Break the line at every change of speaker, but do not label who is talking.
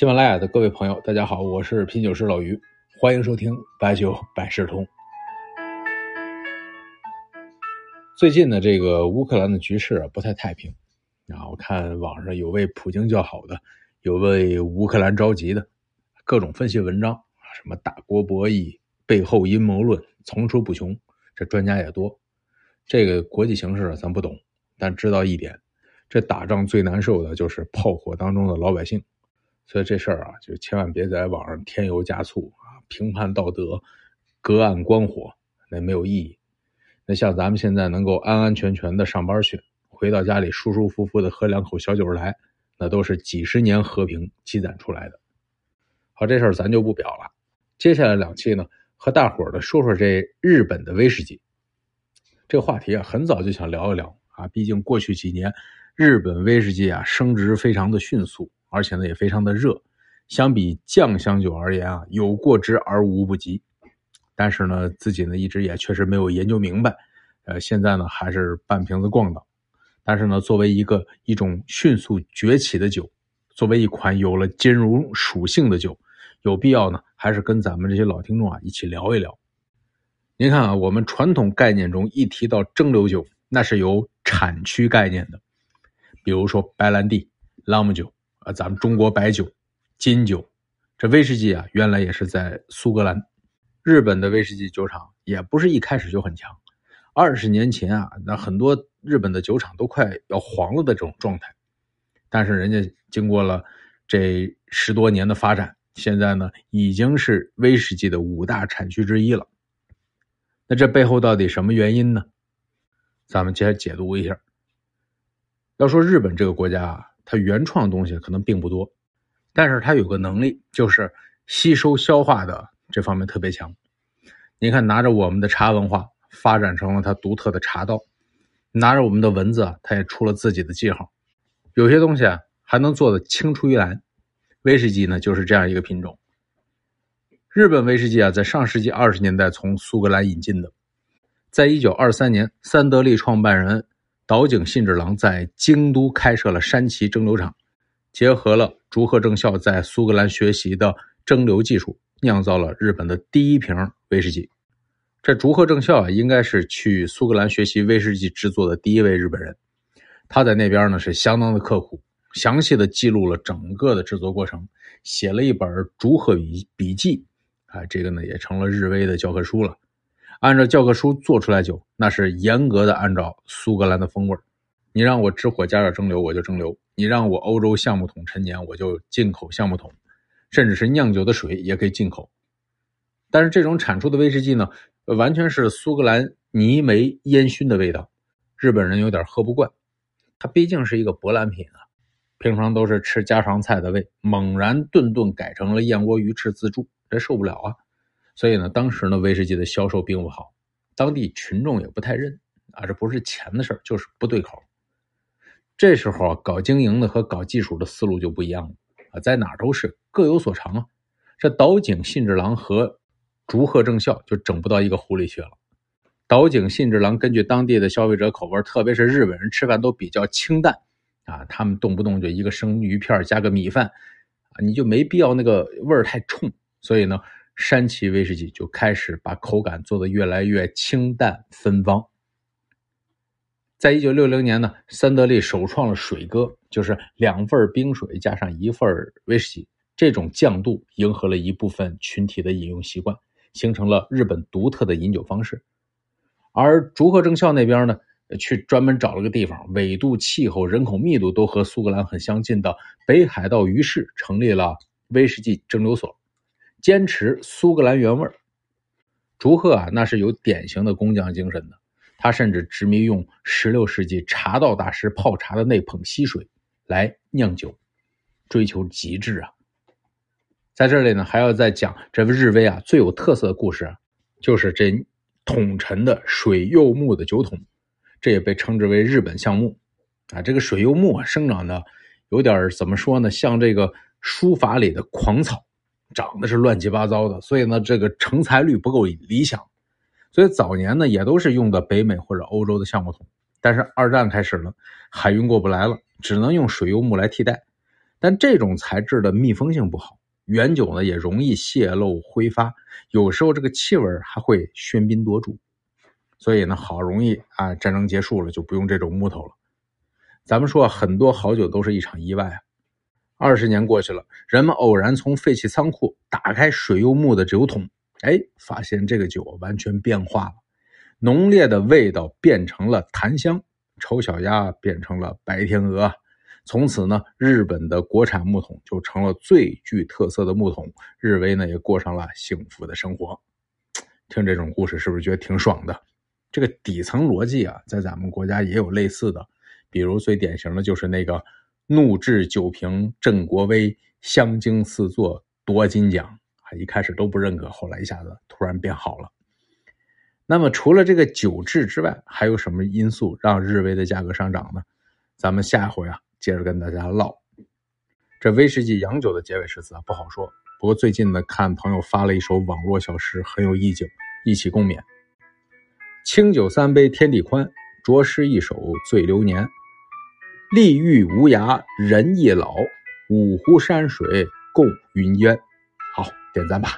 喜马拉雅的各位朋友，大家好，我是品酒师老于，欢迎收听白酒百事通。最近呢，这个乌克兰的局势啊不太太平，啊，我看网上有为普京叫好的，有为乌克兰着急的，各种分析文章啊，什么大国博弈、背后阴谋论层出不穷，这专家也多。这个国际形势咱不懂，但知道一点，这打仗最难受的就是炮火当中的老百姓。所以这事儿啊，就千万别在网上添油加醋啊，评判道德，隔岸观火，那没有意义。那像咱们现在能够安安全全的上班去，回到家里舒舒服服的喝两口小酒来，那都是几十年和平积攒出来的。好，这事儿咱就不表了。接下来两期呢，和大伙儿的说说这日本的威士忌。这个话题啊，很早就想聊一聊啊，毕竟过去几年日本威士忌啊升值非常的迅速。而且呢，也非常的热，相比酱香酒而言啊，有过之而无不及。但是呢，自己呢一直也确实没有研究明白，呃，现在呢还是半瓶子逛荡。但是呢，作为一个一种迅速崛起的酒，作为一款有了金融属性的酒，有必要呢，还是跟咱们这些老听众啊一起聊一聊。您看啊，我们传统概念中一提到蒸馏酒，那是有产区概念的，比如说白兰地、朗姆酒。啊，咱们中国白酒、金酒，这威士忌啊，原来也是在苏格兰。日本的威士忌酒厂也不是一开始就很强。二十年前啊，那很多日本的酒厂都快要黄了的这种状态。但是人家经过了这十多年的发展，现在呢，已经是威士忌的五大产区之一了。那这背后到底什么原因呢？咱们接着解读一下。要说日本这个国家啊。它原创东西可能并不多，但是它有个能力，就是吸收消化的这方面特别强。你看，拿着我们的茶文化发展成了它独特的茶道，拿着我们的文字，它也出了自己的记号。有些东西啊，还能做的青出于蓝。威士忌呢，就是这样一个品种。日本威士忌啊，在上世纪二十年代从苏格兰引进的，在一九二三年，三得利创办人。岛井信治郎在京都开设了山崎蒸馏厂，结合了竹贺正孝在苏格兰学习的蒸馏技术，酿造了日本的第一瓶威士忌。这竹贺正孝啊，应该是去苏格兰学习威士忌制作的第一位日本人。他在那边呢是相当的刻苦，详细的记录了整个的制作过程，写了一本竹贺笔笔记，啊，这个呢也成了日威的教科书了。按照教科书做出来酒，那是严格的按照苏格兰的风味你让我直火加热蒸馏，我就蒸馏；你让我欧洲橡木桶陈年，我就进口橡木桶，甚至是酿酒的水也可以进口。但是这种产出的威士忌呢，完全是苏格兰泥煤烟熏的味道，日本人有点喝不惯。它毕竟是一个舶来品啊，平常都是吃家常菜的味，猛然顿顿改成了燕窝鱼翅自助，这受不了啊。所以呢，当时呢，威士忌的销售并不好，当地群众也不太认啊，这不是钱的事儿，就是不对口。这时候啊，搞经营的和搞技术的思路就不一样了啊，在哪儿都是各有所长啊。这岛井信治郎和竹贺正孝就整不到一个壶里去了。岛井信治郎根据当地的消费者口味，特别是日本人吃饭都比较清淡啊，他们动不动就一个生鱼片加个米饭啊，你就没必要那个味儿太冲，所以呢。山崎威士忌就开始把口感做得越来越清淡芬芳。在一九六零年呢，三得利首创了水哥，就是两份冰水加上一份威士忌，这种降度迎合了一部分群体的饮用习惯，形成了日本独特的饮酒方式。而竹贺正孝那边呢，去专门找了个地方，纬度、气候、人口密度都和苏格兰很相近的北海道鱼市，成立了威士忌蒸馏所。坚持苏格兰原味竹鹤啊，那是有典型的工匠精神的。他甚至执迷用16世纪茶道大师泡茶的那捧溪水来酿酒，追求极致啊。在这里呢，还要再讲这个日威啊最有特色的故事，就是这桶陈的水柚木的酒桶，这也被称之为日本橡木啊。这个水柚木啊，生长的有点怎么说呢，像这个书法里的狂草。长得是乱七八糟的，所以呢，这个成材率不够理想，所以早年呢也都是用的北美或者欧洲的橡木桶。但是二战开始了，海运过不来了，只能用水油木来替代。但这种材质的密封性不好，原酒呢也容易泄漏挥发，有时候这个气味还会喧宾夺主。所以呢，好容易啊，战争结束了就不用这种木头了。咱们说很多好酒都是一场意外啊。二十年过去了，人们偶然从废弃仓库打开水柚木的酒桶，哎，发现这个酒完全变化了，浓烈的味道变成了檀香，丑小鸭变成了白天鹅。从此呢，日本的国产木桶就成了最具特色的木桶，日威呢也过上了幸福的生活。听这种故事，是不是觉得挺爽的？这个底层逻辑啊，在咱们国家也有类似的，比如最典型的就是那个“怒掷酒瓶振国威，香精四座夺金奖”，啊，一开始都不认可，后来一下子突然变好了。那么除了这个酒质之外，还有什么因素让日威的价格上涨呢？咱们下回啊，接着跟大家唠。这威士忌洋酒的结尾诗词啊，不好说。不过最近呢，看朋友发了一首网络小诗，很有意境，一起共勉。清酒三杯天地宽，浊诗一首醉流年。利欲无涯人亦老，五湖山水共云烟。好，点赞吧。